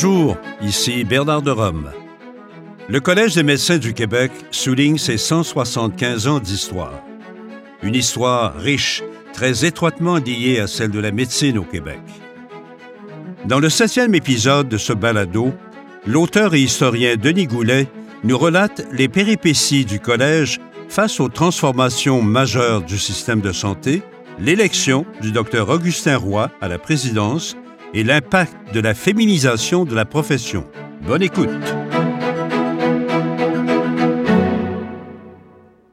Bonjour, ici Bernard de Rome. Le Collège des médecins du Québec souligne ses 175 ans d'histoire. Une histoire riche, très étroitement liée à celle de la médecine au Québec. Dans le septième épisode de ce balado, l'auteur et historien Denis Goulet nous relate les péripéties du collège face aux transformations majeures du système de santé, l'élection du docteur Augustin Roy à la présidence et l'impact de la féminisation de la profession. Bonne écoute.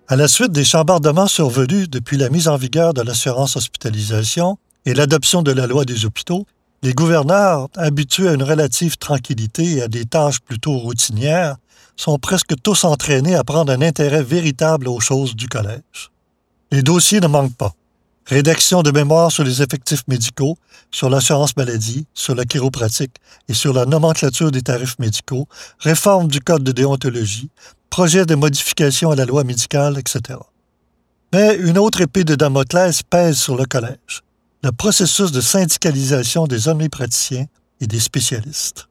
À la suite des chambardements survenus depuis la mise en vigueur de l'assurance hospitalisation et l'adoption de la loi des hôpitaux, les gouverneurs, habitués à une relative tranquillité et à des tâches plutôt routinières, sont presque tous entraînés à prendre un intérêt véritable aux choses du collège. Les dossiers ne manquent pas. Rédaction de mémoire sur les effectifs médicaux, sur l'assurance maladie, sur la chiropratique et sur la nomenclature des tarifs médicaux, réforme du code de déontologie, projet de modification à la loi médicale, etc. Mais une autre épée de Damoclès pèse sur le collège, le processus de syndicalisation des omnipraticiens et des spécialistes.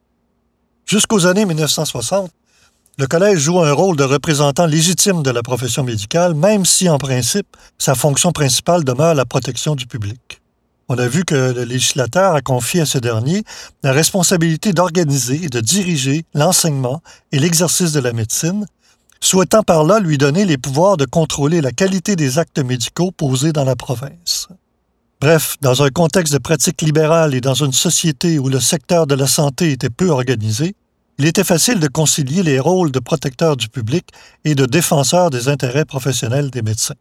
Jusqu'aux années 1960, le collège joue un rôle de représentant légitime de la profession médicale, même si, en principe, sa fonction principale demeure la protection du public. On a vu que le législateur a confié à ce dernier la responsabilité d'organiser et de diriger l'enseignement et l'exercice de la médecine, souhaitant par là lui donner les pouvoirs de contrôler la qualité des actes médicaux posés dans la province. Bref, dans un contexte de pratique libérale et dans une société où le secteur de la santé était peu organisé, il était facile de concilier les rôles de protecteur du public et de défenseur des intérêts professionnels des médecins.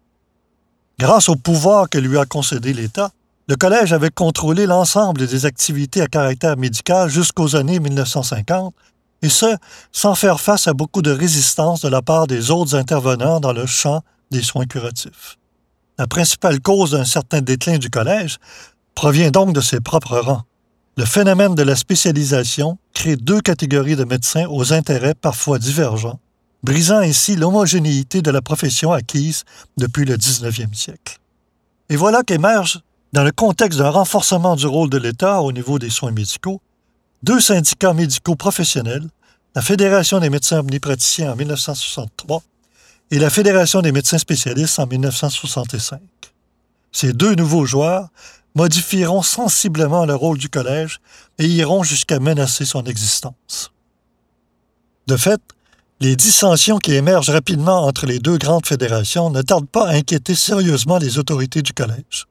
Grâce au pouvoir que lui a concédé l'État, le collège avait contrôlé l'ensemble des activités à caractère médical jusqu'aux années 1950, et ce, sans faire face à beaucoup de résistance de la part des autres intervenants dans le champ des soins curatifs. La principale cause d'un certain déclin du collège provient donc de ses propres rangs. Le phénomène de la spécialisation crée deux catégories de médecins aux intérêts parfois divergents, brisant ainsi l'homogénéité de la profession acquise depuis le 19e siècle. Et voilà qu'émerge, dans le contexte d'un renforcement du rôle de l'État au niveau des soins médicaux, deux syndicats médicaux professionnels, la Fédération des médecins omnipraticiens en 1963 et la Fédération des médecins spécialistes en 1965. Ces deux nouveaux joueurs modifieront sensiblement le rôle du collège et iront jusqu'à menacer son existence. De fait, les dissensions qui émergent rapidement entre les deux grandes fédérations ne tardent pas à inquiéter sérieusement les autorités du collège.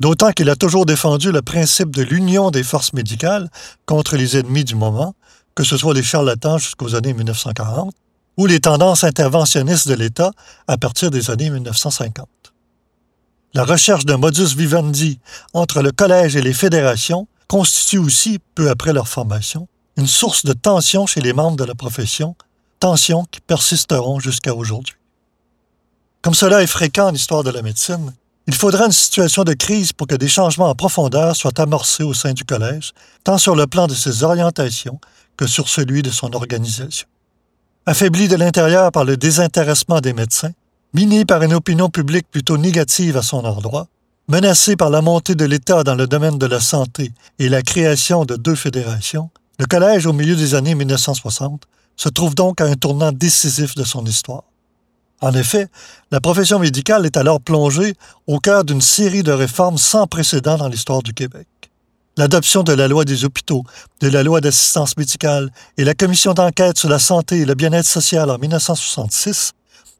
D'autant qu'il a toujours défendu le principe de l'union des forces médicales contre les ennemis du moment, que ce soit les charlatans jusqu'aux années 1940 ou les tendances interventionnistes de l'État à partir des années 1950. La recherche d'un modus vivendi entre le collège et les fédérations constitue aussi, peu après leur formation, une source de tension chez les membres de la profession, tensions qui persisteront jusqu'à aujourd'hui. Comme cela est fréquent en histoire de la médecine, il faudra une situation de crise pour que des changements en profondeur soient amorcés au sein du collège, tant sur le plan de ses orientations que sur celui de son organisation. Affaibli de l'intérieur par le désintéressement des médecins, miné par une opinion publique plutôt négative à son endroit, menacé par la montée de l'État dans le domaine de la santé et la création de deux fédérations, le collège au milieu des années 1960 se trouve donc à un tournant décisif de son histoire. En effet, la profession médicale est alors plongée au cœur d'une série de réformes sans précédent dans l'histoire du Québec. L'adoption de la loi des hôpitaux, de la loi d'assistance médicale et la commission d'enquête sur la santé et le bien-être social en 1966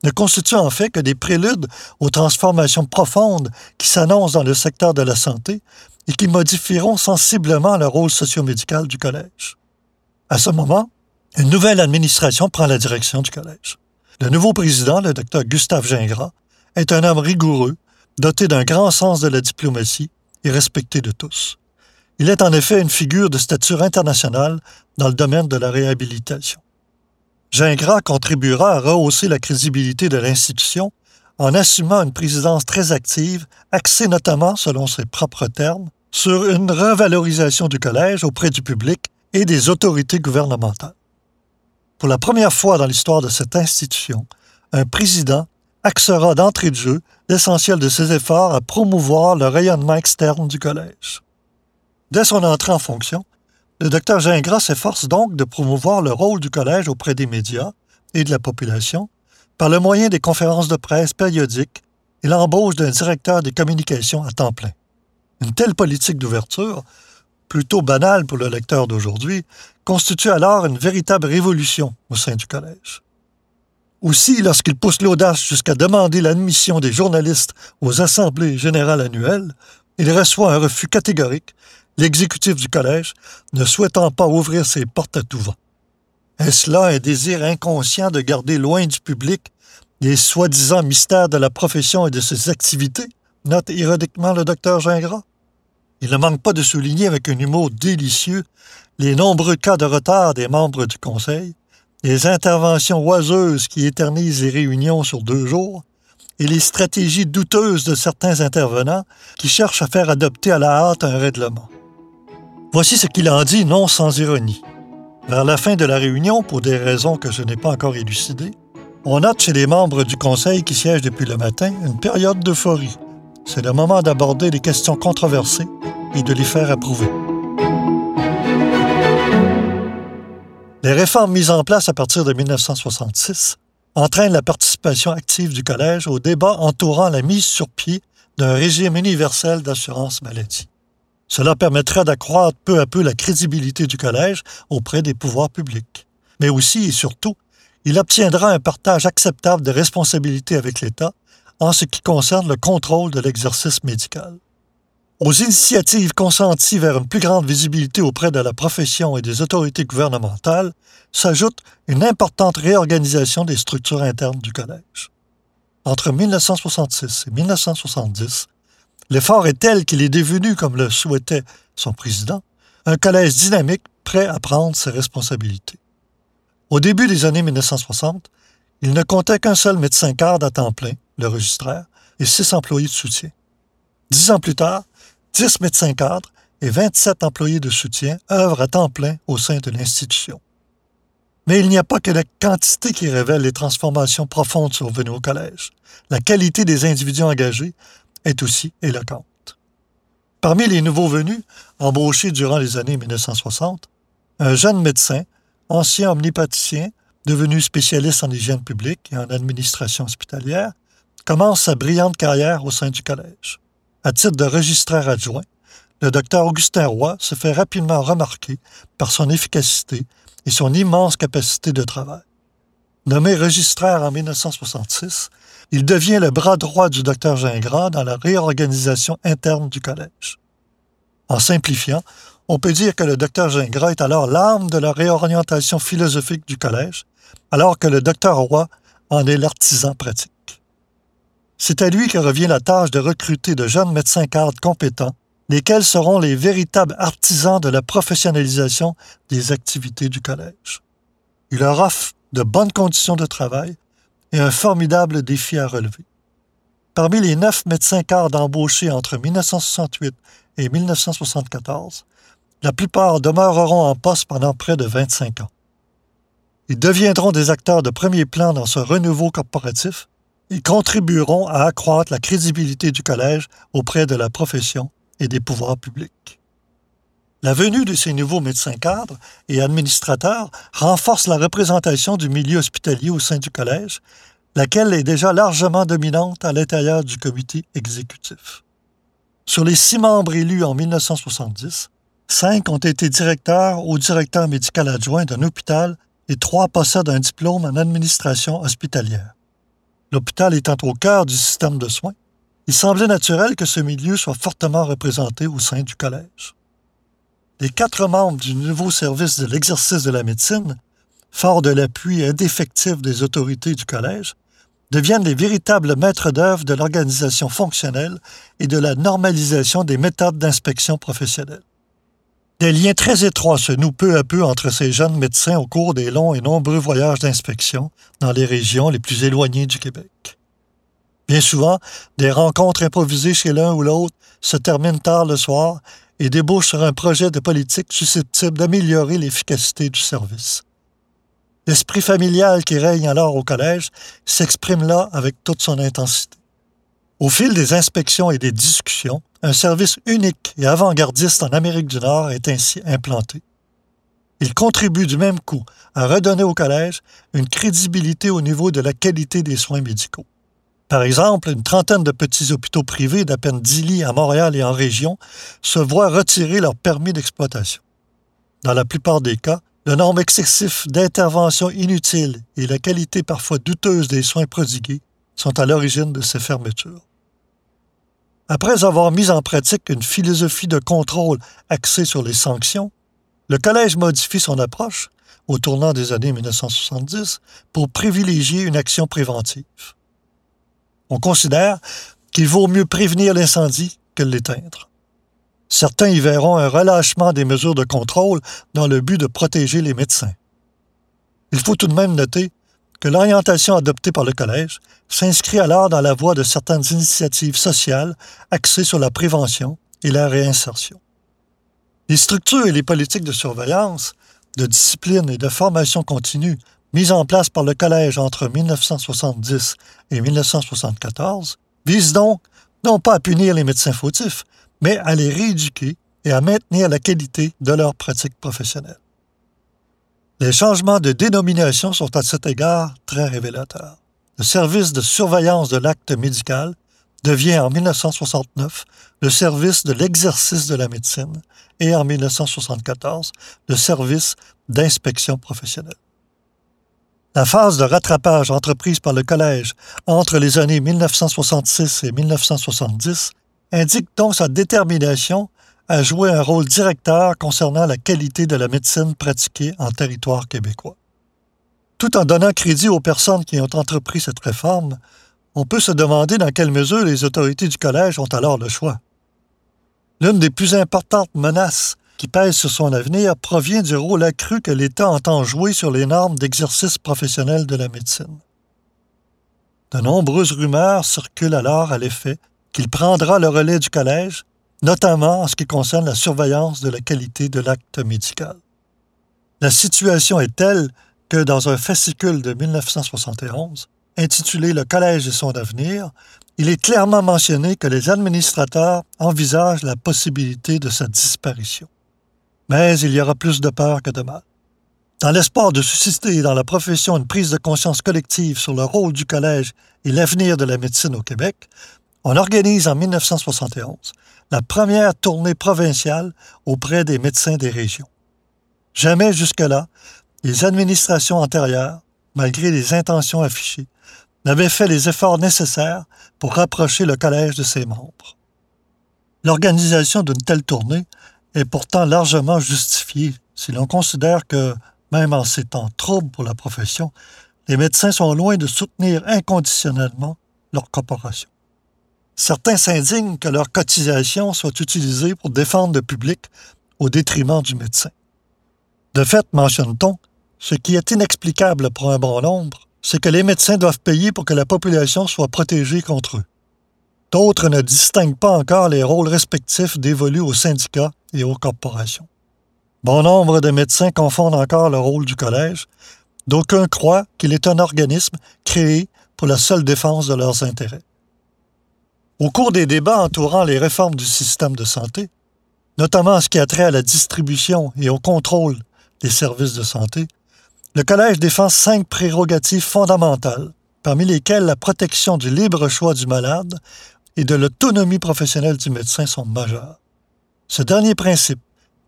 ne constituent en fait que des préludes aux transformations profondes qui s'annoncent dans le secteur de la santé et qui modifieront sensiblement le rôle sociomédical du collège. À ce moment, une nouvelle administration prend la direction du collège. Le nouveau président, le docteur Gustave Gingras, est un homme rigoureux, doté d'un grand sens de la diplomatie et respecté de tous. Il est en effet une figure de stature internationale dans le domaine de la réhabilitation. Gingras contribuera à rehausser la crédibilité de l'institution en assumant une présidence très active, axée notamment, selon ses propres termes, sur une revalorisation du collège auprès du public et des autorités gouvernementales. Pour la première fois dans l'histoire de cette institution, un président axera d'entrée de jeu l'essentiel de ses efforts à promouvoir le rayonnement externe du collège. Dès son entrée en fonction, le docteur Gingras s'efforce donc de promouvoir le rôle du collège auprès des médias et de la population par le moyen des conférences de presse périodiques et l'embauche d'un directeur des communications à temps plein. Une telle politique d'ouverture, plutôt banale pour le lecteur d'aujourd'hui, constitue alors une véritable révolution au sein du collège. Aussi, lorsqu'il pousse l'audace jusqu'à demander l'admission des journalistes aux assemblées générales annuelles, il reçoit un refus catégorique, l'exécutif du collège ne souhaitant pas ouvrir ses portes à tout vent. Est-ce là un désir inconscient de garder loin du public les soi-disant mystères de la profession et de ses activités, note ironiquement le docteur Gingras? Il ne manque pas de souligner avec un humour délicieux les nombreux cas de retard des membres du Conseil, les interventions oiseuses qui éternisent les réunions sur deux jours, et les stratégies douteuses de certains intervenants qui cherchent à faire adopter à la hâte un règlement. Voici ce qu'il en dit non sans ironie. Vers la fin de la réunion, pour des raisons que je n'ai pas encore élucidées, on note chez les membres du Conseil qui siègent depuis le matin une période d'euphorie. C'est le moment d'aborder les questions controversées et de les faire approuver. Les réformes mises en place à partir de 1966 entraînent la participation active du Collège au débat entourant la mise sur pied d'un régime universel d'assurance maladie. Cela permettrait d'accroître peu à peu la crédibilité du Collège auprès des pouvoirs publics. Mais aussi et surtout, il obtiendra un partage acceptable de responsabilités avec l'État en ce qui concerne le contrôle de l'exercice médical. Aux initiatives consenties vers une plus grande visibilité auprès de la profession et des autorités gouvernementales s'ajoute une importante réorganisation des structures internes du Collège. Entre 1966 et 1970, L'effort est tel qu'il est devenu, comme le souhaitait son président, un collège dynamique prêt à prendre ses responsabilités. Au début des années 1960, il ne comptait qu'un seul médecin cadre à temps plein, le registraire, et six employés de soutien. Dix ans plus tard, dix médecins cadres et 27 employés de soutien œuvrent à temps plein au sein de l'institution. Mais il n'y a pas que la quantité qui révèle les transformations profondes survenues au collège. La qualité des individus engagés est aussi éloquente. Parmi les nouveaux venus, embauchés durant les années 1960, un jeune médecin, ancien omnipaticien, devenu spécialiste en hygiène publique et en administration hospitalière, commence sa brillante carrière au sein du collège. À titre de registraire adjoint, le docteur Augustin Roy se fait rapidement remarquer par son efficacité et son immense capacité de travail. Nommé registraire en 1966, il devient le bras droit du docteur Gingras dans la réorganisation interne du collège. En simplifiant, on peut dire que le docteur Gingras est alors l'âme de la réorientation philosophique du collège, alors que le docteur Roy en est l'artisan pratique. C'est à lui que revient la tâche de recruter de jeunes médecins cadres compétents, lesquels seront les véritables artisans de la professionnalisation des activités du collège. Il leur offre de bonnes conditions de travail, et un formidable défi à relever. Parmi les neuf médecins cadres embauchés entre 1968 et 1974, la plupart demeureront en poste pendant près de 25 ans. Ils deviendront des acteurs de premier plan dans ce renouveau corporatif et contribueront à accroître la crédibilité du collège auprès de la profession et des pouvoirs publics. La venue de ces nouveaux médecins cadres et administrateurs renforce la représentation du milieu hospitalier au sein du collège, laquelle est déjà largement dominante à l'intérieur du comité exécutif. Sur les six membres élus en 1970, cinq ont été directeurs ou directeurs médical adjoints d'un hôpital et trois possèdent un diplôme en administration hospitalière. L'hôpital étant au cœur du système de soins, il semblait naturel que ce milieu soit fortement représenté au sein du collège les quatre membres du nouveau service de l'exercice de la médecine, forts de l'appui indéfectible des autorités du collège, deviennent les véritables maîtres d'œuvre de l'organisation fonctionnelle et de la normalisation des méthodes d'inspection professionnelle. Des liens très étroits se nouent peu à peu entre ces jeunes médecins au cours des longs et nombreux voyages d'inspection dans les régions les plus éloignées du Québec. Bien souvent, des rencontres improvisées chez l'un ou l'autre se terminent tard le soir et débouche sur un projet de politique susceptible d'améliorer l'efficacité du service. L'esprit familial qui règne alors au collège s'exprime là avec toute son intensité. Au fil des inspections et des discussions, un service unique et avant-gardiste en Amérique du Nord est ainsi implanté. Il contribue du même coup à redonner au collège une crédibilité au niveau de la qualité des soins médicaux. Par exemple, une trentaine de petits hôpitaux privés d'à peine 10 lits à Montréal et en région se voient retirer leur permis d'exploitation. Dans la plupart des cas, le nombre excessif d'interventions inutiles et la qualité parfois douteuse des soins prodigués sont à l'origine de ces fermetures. Après avoir mis en pratique une philosophie de contrôle axée sur les sanctions, le Collège modifie son approche, au tournant des années 1970, pour privilégier une action préventive. On considère qu'il vaut mieux prévenir l'incendie que l'éteindre. Certains y verront un relâchement des mesures de contrôle dans le but de protéger les médecins. Il faut tout de même noter que l'orientation adoptée par le Collège s'inscrit alors dans la voie de certaines initiatives sociales axées sur la prévention et la réinsertion. Les structures et les politiques de surveillance, de discipline et de formation continue mises en place par le Collège entre 1970 et 1974 visent donc non pas à punir les médecins fautifs, mais à les rééduquer et à maintenir la qualité de leurs pratiques professionnelles. Les changements de dénomination sont à cet égard très révélateurs. Le service de surveillance de l'acte médical devient en 1969 le service de l'exercice de la médecine et en 1974 le service d'inspection professionnelle. La phase de rattrapage entreprise par le Collège entre les années 1966 et 1970 indique donc sa détermination a joué un rôle directeur concernant la qualité de la médecine pratiquée en territoire québécois. Tout en donnant crédit aux personnes qui ont entrepris cette réforme, on peut se demander dans quelle mesure les autorités du collège ont alors le choix. L'une des plus importantes menaces qui pèsent sur son avenir provient du rôle accru que l'État entend jouer sur les normes d'exercice professionnel de la médecine. De nombreuses rumeurs circulent alors à l'effet qu'il prendra le relais du collège notamment en ce qui concerne la surveillance de la qualité de l'acte médical. La situation est telle que dans un fascicule de 1971, intitulé Le Collège et son avenir, il est clairement mentionné que les administrateurs envisagent la possibilité de sa disparition. Mais il y aura plus de peur que de mal. Dans l'espoir de susciter dans la profession une prise de conscience collective sur le rôle du collège et l'avenir de la médecine au Québec, on organise en 1971 la première tournée provinciale auprès des médecins des régions. Jamais jusque-là, les administrations antérieures, malgré les intentions affichées, n'avaient fait les efforts nécessaires pour rapprocher le collège de ses membres. L'organisation d'une telle tournée est pourtant largement justifiée si l'on considère que, même en ces temps troubles pour la profession, les médecins sont loin de soutenir inconditionnellement leur corporation. Certains s'indignent que leur cotisation soit utilisée pour défendre le public au détriment du médecin. De fait, mentionne-t-on, ce qui est inexplicable pour un bon nombre, c'est que les médecins doivent payer pour que la population soit protégée contre eux. D'autres ne distinguent pas encore les rôles respectifs dévolus aux syndicats et aux corporations. Bon nombre de médecins confondent encore le rôle du collège, d'aucuns croient qu'il est un organisme créé pour la seule défense de leurs intérêts. Au cours des débats entourant les réformes du système de santé, notamment en ce qui a trait à la distribution et au contrôle des services de santé, le Collège défend cinq prérogatives fondamentales, parmi lesquelles la protection du libre choix du malade et de l'autonomie professionnelle du médecin sont majeurs. Ce dernier principe,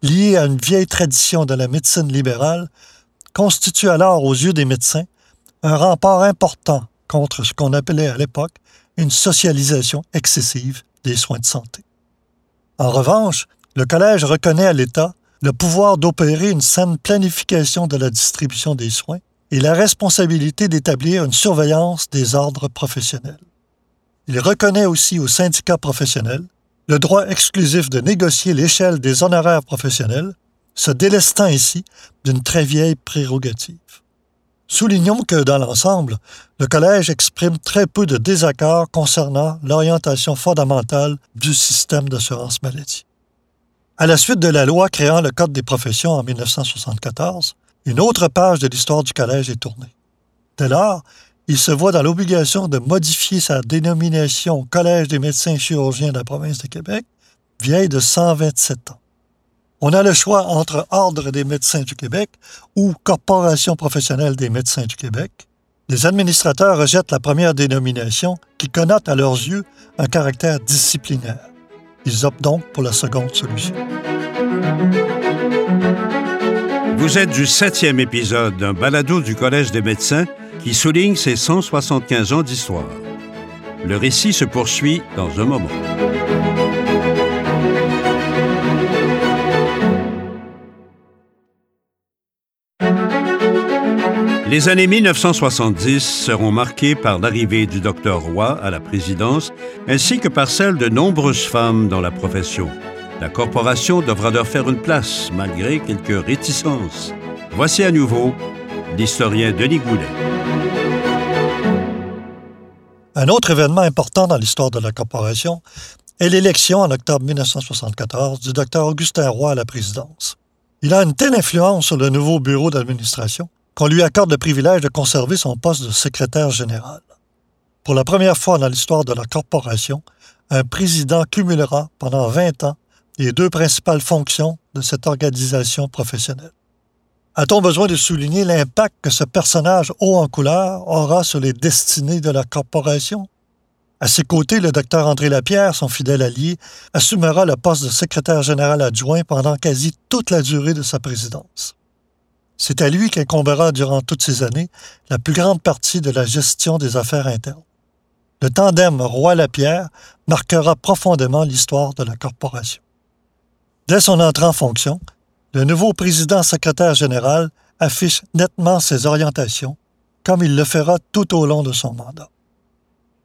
lié à une vieille tradition de la médecine libérale, constitue alors aux yeux des médecins un rempart important contre ce qu'on appelait à l'époque une socialisation excessive des soins de santé. En revanche, le Collège reconnaît à l'État le pouvoir d'opérer une saine planification de la distribution des soins et la responsabilité d'établir une surveillance des ordres professionnels. Il reconnaît aussi aux syndicats professionnels le droit exclusif de négocier l'échelle des honoraires professionnels, se délestant ainsi d'une très vieille prérogative. Soulignons que, dans l'ensemble, le Collège exprime très peu de désaccords concernant l'orientation fondamentale du système d'assurance maladie. À la suite de la loi créant le Code des professions en 1974, une autre page de l'histoire du Collège est tournée. Dès lors, il se voit dans l'obligation de modifier sa dénomination Collège des médecins chirurgiens de la province de Québec, vieille de 127 ans. On a le choix entre Ordre des médecins du Québec ou Corporation professionnelle des médecins du Québec. Les administrateurs rejettent la première dénomination qui connote à leurs yeux un caractère disciplinaire. Ils optent donc pour la seconde solution. Vous êtes du septième épisode d'un balado du Collège des médecins qui souligne ses 175 ans d'histoire. Le récit se poursuit dans un moment. Les années 1970 seront marquées par l'arrivée du docteur Roy à la présidence, ainsi que par celle de nombreuses femmes dans la profession. La corporation devra leur faire une place, malgré quelques réticences. Voici à nouveau l'historien Denis Goulet. Un autre événement important dans l'histoire de la corporation est l'élection en octobre 1974 du Dr Augustin Roy à la présidence. Il a une telle influence sur le nouveau bureau d'administration qu'on lui accorde le privilège de conserver son poste de secrétaire général. Pour la première fois dans l'histoire de la corporation, un président cumulera pendant 20 ans les deux principales fonctions de cette organisation professionnelle. A-t-on besoin de souligner l'impact que ce personnage haut en couleur aura sur les destinées de la corporation? À ses côtés, le docteur André Lapierre, son fidèle allié, assumera le poste de secrétaire général adjoint pendant quasi toute la durée de sa présidence. C'est à lui qu'incombera durant toutes ces années la plus grande partie de la gestion des affaires internes. Le tandem Roy-Lapierre marquera profondément l'histoire de la corporation. Dès son entrée en fonction, le nouveau président secrétaire général affiche nettement ses orientations, comme il le fera tout au long de son mandat.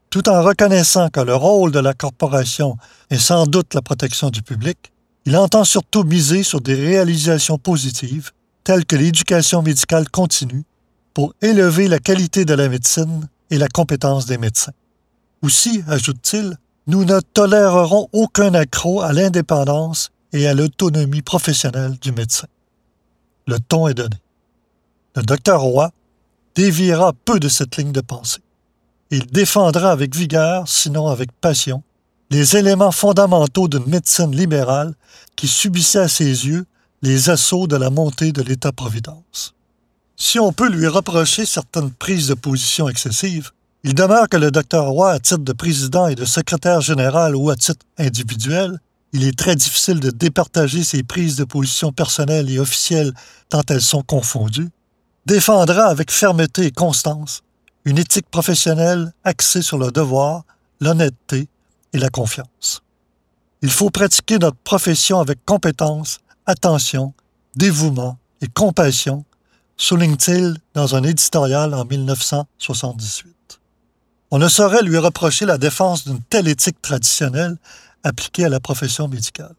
Tout en reconnaissant que le rôle de la corporation est sans doute la protection du public, il entend surtout miser sur des réalisations positives, telles que l'éducation médicale continue, pour élever la qualité de la médecine et la compétence des médecins. Aussi, ajoute-t-il, nous ne tolérerons aucun accroc à l'indépendance et à l'autonomie professionnelle du médecin. Le ton est donné. Le docteur Roy déviera peu de cette ligne de pensée. Il défendra avec vigueur, sinon avec passion, les éléments fondamentaux d'une médecine libérale qui subissait à ses yeux les assauts de la montée de l'État-providence. Si on peut lui reprocher certaines prises de position excessives, il demeure que le docteur Roy, à titre de président et de secrétaire général ou à titre individuel, il est très difficile de départager ses prises de position personnelles et officielles tant elles sont confondues, défendra avec fermeté et constance une éthique professionnelle axée sur le devoir, l'honnêteté et la confiance. Il faut pratiquer notre profession avec compétence, attention, dévouement et compassion, souligne-t-il dans un éditorial en 1978. On ne saurait lui reprocher la défense d'une telle éthique traditionnelle appliquée à la profession médicale.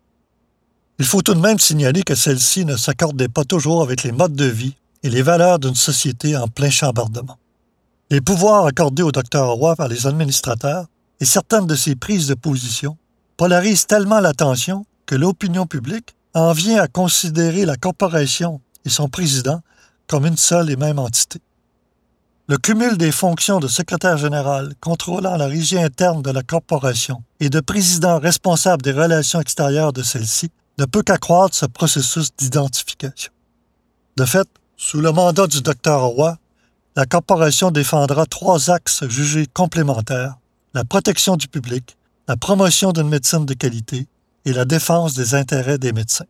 Il faut tout de même signaler que celle-ci ne s'accordait pas toujours avec les modes de vie et les valeurs d'une société en plein chambardement. Les pouvoirs accordés au docteur Roy par les administrateurs et certaines de ses prises de position polarisent tellement l'attention que l'opinion publique en vient à considérer la corporation et son président comme une seule et même entité. Le cumul des fonctions de secrétaire général contrôlant la régie interne de la corporation et de président responsable des relations extérieures de celle-ci ne peut qu'accroître ce processus d'identification. De fait, sous le mandat du Dr Roy, la corporation défendra trois axes jugés complémentaires la protection du public, la promotion d'une médecine de qualité et la défense des intérêts des médecins.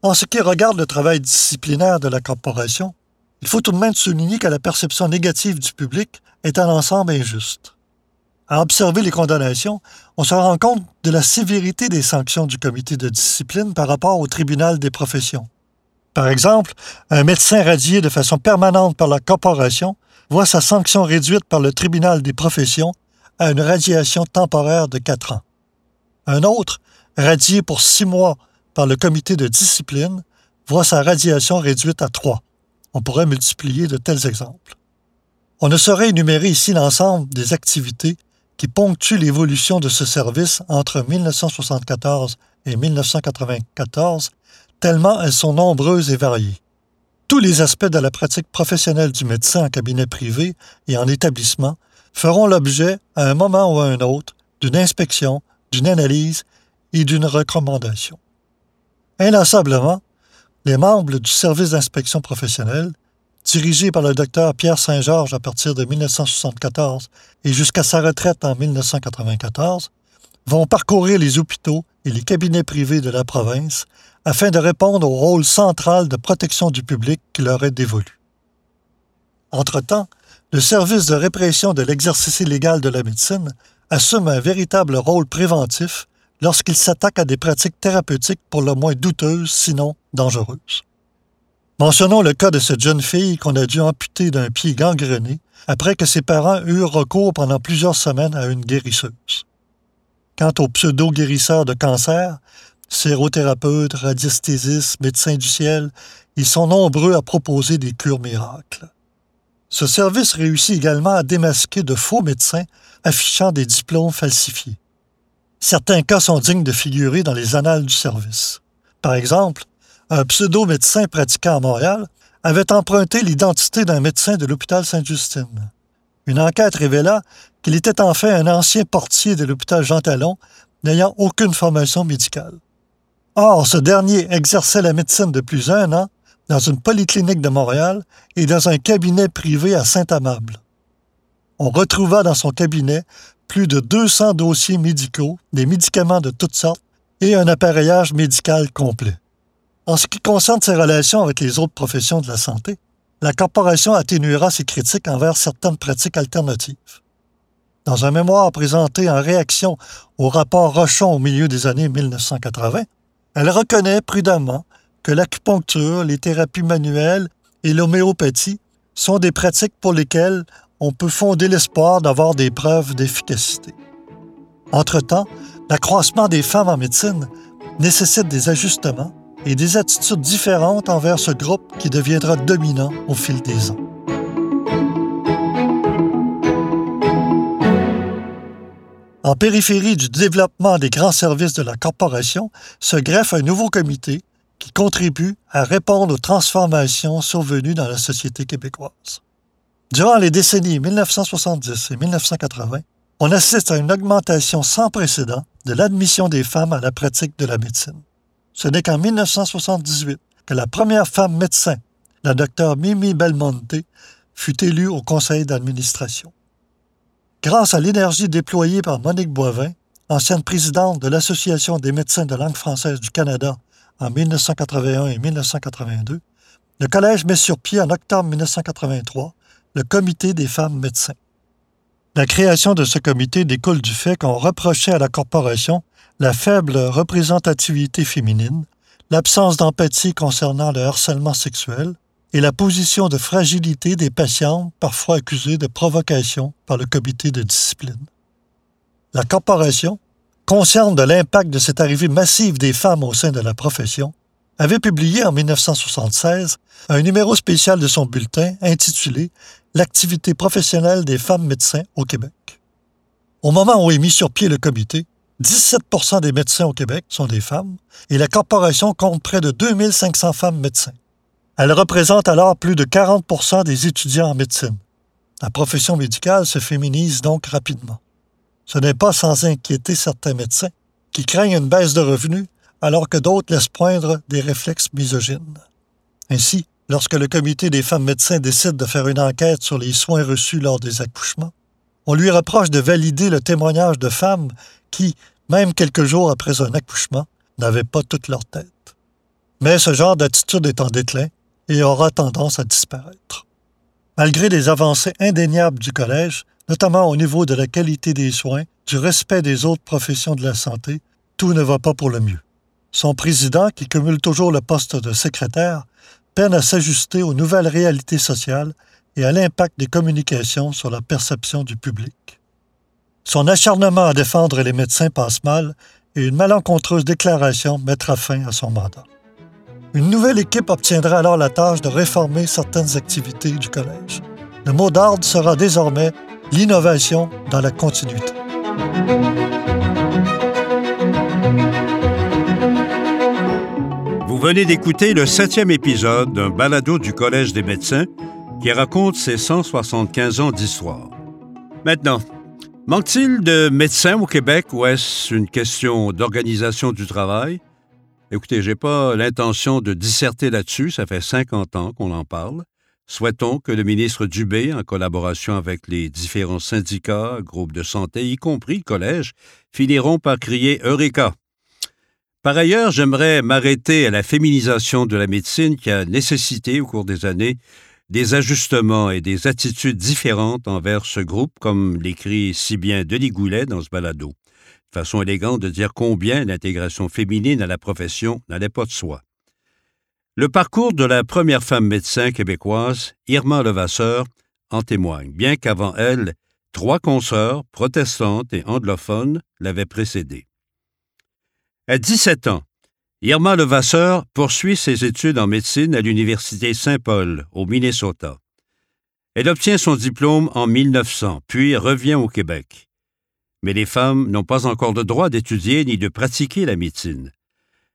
En ce qui regarde le travail disciplinaire de la corporation, il faut tout de même souligner que la perception négative du public est un ensemble injuste. À observer les condamnations, on se rend compte de la sévérité des sanctions du comité de discipline par rapport au tribunal des professions. Par exemple, un médecin radié de façon permanente par la corporation voit sa sanction réduite par le tribunal des professions à une radiation temporaire de quatre ans. Un autre, radié pour six mois par le comité de discipline, voit sa radiation réduite à trois. On pourrait multiplier de tels exemples. On ne saurait énumérer ici l'ensemble des activités qui ponctuent l'évolution de ce service entre 1974 et 1994, tellement elles sont nombreuses et variées. Tous les aspects de la pratique professionnelle du médecin en cabinet privé et en établissement feront l'objet, à un moment ou à un autre, d'une inspection, d'une analyse et d'une recommandation. Inlassablement, les membres du service d'inspection professionnelle, dirigé par le docteur Pierre Saint-Georges à partir de 1974 et jusqu'à sa retraite en 1994, vont parcourir les hôpitaux et les cabinets privés de la province afin de répondre au rôle central de protection du public qui leur est dévolu. Entre-temps, le service de répression de l'exercice illégal de la médecine assume un véritable rôle préventif lorsqu'il s'attaque à des pratiques thérapeutiques pour le moins douteuses, sinon dangereuses. Mentionnons le cas de cette jeune fille qu'on a dû amputer d'un pied gangrené après que ses parents eurent recours pendant plusieurs semaines à une guérisseuse. Quant aux pseudo-guérisseurs de cancer, sérothérapeutes, radiesthésistes, médecins du ciel, ils sont nombreux à proposer des cures miracles. Ce service réussit également à démasquer de faux médecins affichant des diplômes falsifiés. Certains cas sont dignes de figurer dans les annales du service. Par exemple, un pseudo-médecin pratiquant à Montréal avait emprunté l'identité d'un médecin de l'hôpital Sainte-Justine. Une enquête révéla qu'il était en fait un ancien portier de l'hôpital Jean Talon n'ayant aucune formation médicale. Or, ce dernier exerçait la médecine depuis un an dans une polyclinique de Montréal et dans un cabinet privé à Saint-Amable. On retrouva dans son cabinet plus de 200 dossiers médicaux, des médicaments de toutes sortes et un appareillage médical complet. En ce qui concerne ses relations avec les autres professions de la santé, la corporation atténuera ses critiques envers certaines pratiques alternatives. Dans un mémoire présenté en réaction au rapport Rochon au milieu des années 1980, elle reconnaît prudemment que l'acupuncture, les thérapies manuelles et l'homéopathie sont des pratiques pour lesquelles on peut fonder l'espoir d'avoir des preuves d'efficacité. Entre-temps, l'accroissement des femmes en médecine nécessite des ajustements et des attitudes différentes envers ce groupe qui deviendra dominant au fil des ans. En périphérie du développement des grands services de la corporation se greffe un nouveau comité qui contribue à répondre aux transformations survenues dans la société québécoise. Durant les décennies 1970 et 1980, on assiste à une augmentation sans précédent de l'admission des femmes à la pratique de la médecine. Ce n'est qu'en 1978 que la première femme médecin, la docteure Mimi Belmonte, fut élue au conseil d'administration. Grâce à l'énergie déployée par Monique Boivin, ancienne présidente de l'Association des médecins de langue française du Canada en 1981 et 1982, le Collège met sur pied en octobre 1983 le Comité des femmes médecins. La création de ce comité découle du fait qu'on reprochait à la corporation la faible représentativité féminine, l'absence d'empathie concernant le harcèlement sexuel et la position de fragilité des patients parfois accusés de provocation par le comité de discipline. La corporation, consciente de l'impact de cette arrivée massive des femmes au sein de la profession, avait publié en 1976 un numéro spécial de son bulletin intitulé L'activité professionnelle des femmes médecins au Québec. Au moment où est mis sur pied le comité, 17 des médecins au Québec sont des femmes et la corporation compte près de 2500 femmes médecins. Elle représente alors plus de 40 des étudiants en médecine. La profession médicale se féminise donc rapidement. Ce n'est pas sans inquiéter certains médecins qui craignent une baisse de revenus alors que d'autres laissent poindre des réflexes misogynes. Ainsi, lorsque le comité des femmes médecins décide de faire une enquête sur les soins reçus lors des accouchements, on lui reproche de valider le témoignage de femmes qui, même quelques jours après un accouchement, n'avaient pas toute leur tête. Mais ce genre d'attitude est en déclin et aura tendance à disparaître. Malgré les avancées indéniables du collège, notamment au niveau de la qualité des soins, du respect des autres professions de la santé, tout ne va pas pour le mieux. Son président, qui cumule toujours le poste de secrétaire, peine à s'ajuster aux nouvelles réalités sociales et à l'impact des communications sur la perception du public. Son acharnement à défendre les médecins passe mal et une malencontreuse déclaration mettra fin à son mandat. Une nouvelle équipe obtiendra alors la tâche de réformer certaines activités du collège. Le mot d'ordre sera désormais l'innovation dans la continuité. Vous venez d'écouter le septième épisode d'un balado du Collège des médecins qui raconte ses 175 ans d'histoire. Maintenant, manque-t-il de médecins au Québec ou est-ce une question d'organisation du travail? Écoutez, j'ai pas l'intention de disserter là-dessus, ça fait 50 ans qu'on en parle. Souhaitons que le ministre Dubé, en collaboration avec les différents syndicats, groupes de santé, y compris le collège, finiront par crier Eureka par ailleurs, j'aimerais m'arrêter à la féminisation de la médecine qui a nécessité au cours des années des ajustements et des attitudes différentes envers ce groupe, comme l'écrit si bien Denis Goulet dans ce balado. Façon élégante de dire combien l'intégration féminine à la profession n'allait pas de soi. Le parcours de la première femme médecin québécoise, Irma Levasseur, en témoigne, bien qu'avant elle, trois consoeurs, protestantes et anglophones, l'avaient précédée. À 17 ans, Irma Levasseur poursuit ses études en médecine à l'Université Saint-Paul, au Minnesota. Elle obtient son diplôme en 1900, puis revient au Québec. Mais les femmes n'ont pas encore le droit d'étudier ni de pratiquer la médecine.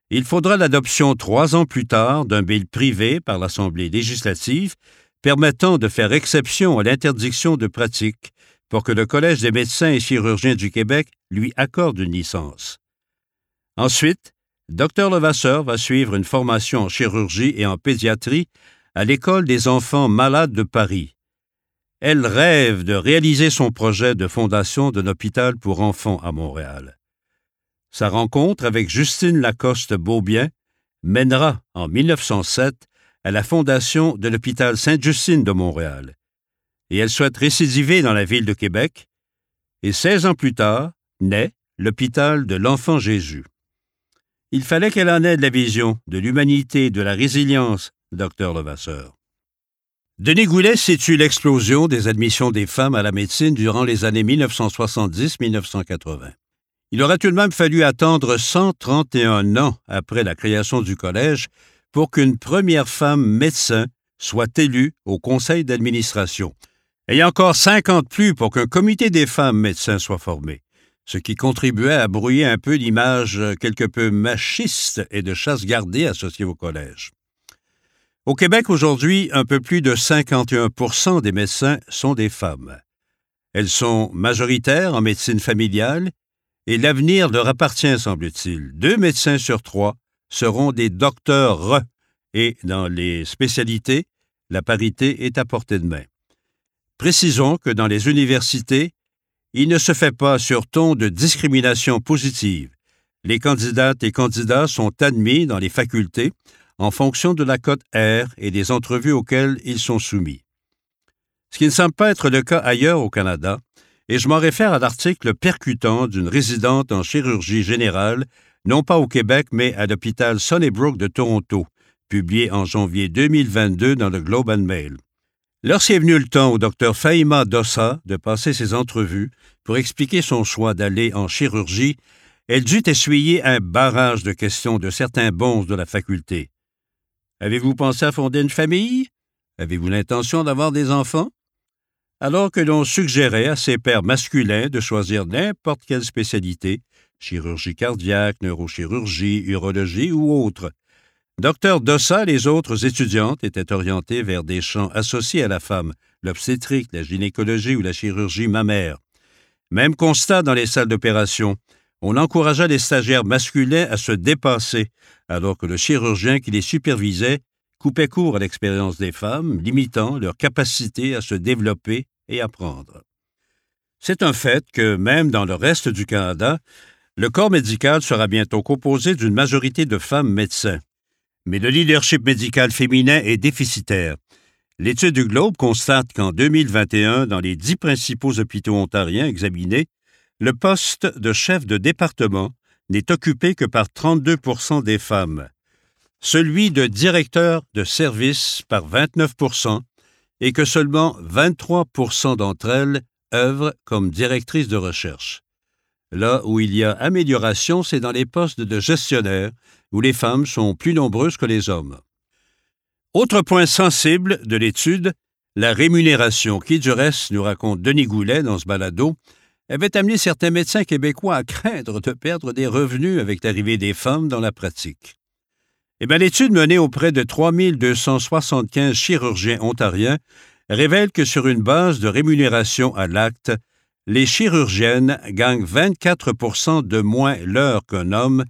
Il faudra l'adoption trois ans plus tard d'un bill privé par l'Assemblée législative permettant de faire exception à l'interdiction de pratique pour que le Collège des médecins et chirurgiens du Québec lui accorde une licence. Ensuite, Dr Levasseur va suivre une formation en chirurgie et en pédiatrie à l'École des enfants malades de Paris. Elle rêve de réaliser son projet de fondation d'un hôpital pour enfants à Montréal. Sa rencontre avec Justine Lacoste Beaubien mènera en 1907 à la fondation de l'hôpital Sainte-Justine de Montréal. Et elle souhaite récidiver dans la ville de Québec. Et 16 ans plus tard, naît l'hôpital de l'Enfant Jésus. Il fallait qu'elle en ait de la vision, de l'humanité, de la résilience, docteur Levasseur. Denis Goulet situe l'explosion des admissions des femmes à la médecine durant les années 1970-1980. Il aura tout de même fallu attendre 131 ans après la création du collège pour qu'une première femme médecin soit élue au conseil d'administration, et encore 50 plus pour qu'un comité des femmes médecins soit formé ce qui contribuait à brouiller un peu l'image quelque peu machiste et de chasse gardée associée au collège. Au Québec aujourd'hui, un peu plus de 51% des médecins sont des femmes. Elles sont majoritaires en médecine familiale et l'avenir leur appartient, semble-t-il. Deux médecins sur trois seront des docteurs et dans les spécialités, la parité est à portée de main. Précisons que dans les universités, il ne se fait pas sur ton de discrimination positive. Les candidates et candidats sont admis dans les facultés en fonction de la cote R et des entrevues auxquelles ils sont soumis. Ce qui ne semble pas être le cas ailleurs au Canada, et je m'en réfère à l'article percutant d'une résidente en chirurgie générale, non pas au Québec, mais à l'hôpital Sunnybrook de Toronto, publié en janvier 2022 dans le Globe and Mail. Lorsqu'est venu le temps au docteur Faïma Dossa de passer ses entrevues pour expliquer son choix d'aller en chirurgie, elle dut essuyer un barrage de questions de certains bons de la faculté. Avez-vous pensé à fonder une famille? Avez-vous l'intention d'avoir des enfants? Alors que l'on suggérait à ses pères masculins de choisir n'importe quelle spécialité, chirurgie cardiaque, neurochirurgie, urologie ou autre, Docteur Dossa et les autres étudiantes étaient orientées vers des champs associés à la femme, l'obstétrique, la gynécologie ou la chirurgie mammaire. Même constat dans les salles d'opération. On encouragea les stagiaires masculins à se dépasser, alors que le chirurgien qui les supervisait coupait court à l'expérience des femmes, limitant leur capacité à se développer et apprendre. C'est un fait que, même dans le reste du Canada, le corps médical sera bientôt composé d'une majorité de femmes médecins. Mais le leadership médical féminin est déficitaire. L'étude du Globe constate qu'en 2021, dans les dix principaux hôpitaux ontariens examinés, le poste de chef de département n'est occupé que par 32 des femmes, celui de directeur de service par 29 et que seulement 23 d'entre elles œuvrent comme directrices de recherche. Là où il y a amélioration, c'est dans les postes de gestionnaire, où les femmes sont plus nombreuses que les hommes. Autre point sensible de l'étude, la rémunération, qui du reste, nous raconte Denis Goulet dans ce balado, avait amené certains médecins québécois à craindre de perdre des revenus avec l'arrivée des femmes dans la pratique. Eh bien, l'étude menée auprès de 3275 chirurgiens ontariens révèle que sur une base de rémunération à l'acte, les chirurgiennes gagnent 24% de moins l'heure qu'un homme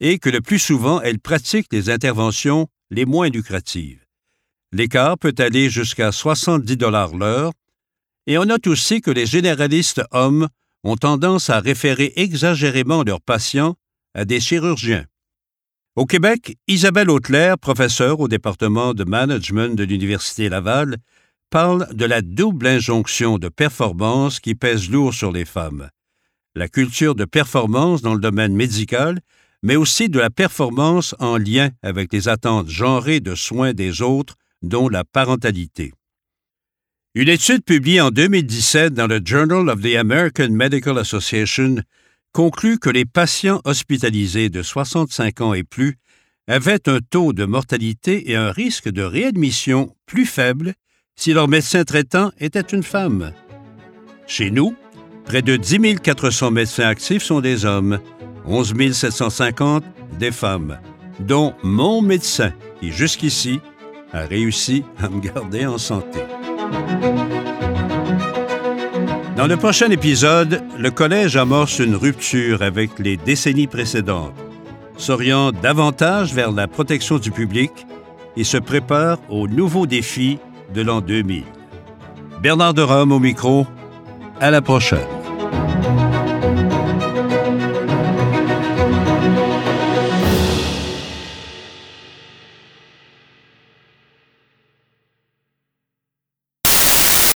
et que le plus souvent elles pratiquent les interventions les moins lucratives. L'écart peut aller jusqu'à 70 dollars l'heure, et on note aussi que les généralistes hommes ont tendance à référer exagérément leurs patients à des chirurgiens. Au Québec, Isabelle Auclair, professeure au département de management de l'Université Laval, parle de la double injonction de performance qui pèse lourd sur les femmes. La culture de performance dans le domaine médical, mais aussi de la performance en lien avec les attentes genrées de soins des autres, dont la parentalité. Une étude publiée en 2017 dans le Journal of the American Medical Association conclut que les patients hospitalisés de 65 ans et plus avaient un taux de mortalité et un risque de réadmission plus faible si leur médecin traitant était une femme. Chez nous, près de 10 400 médecins actifs sont des hommes, 11 750 des femmes, dont mon médecin, qui jusqu'ici a réussi à me garder en santé. Dans le prochain épisode, le collège amorce une rupture avec les décennies précédentes, s'oriente davantage vers la protection du public et se prépare aux nouveaux défis de l'an 2000. Bernard de Rome au micro. À la prochaine.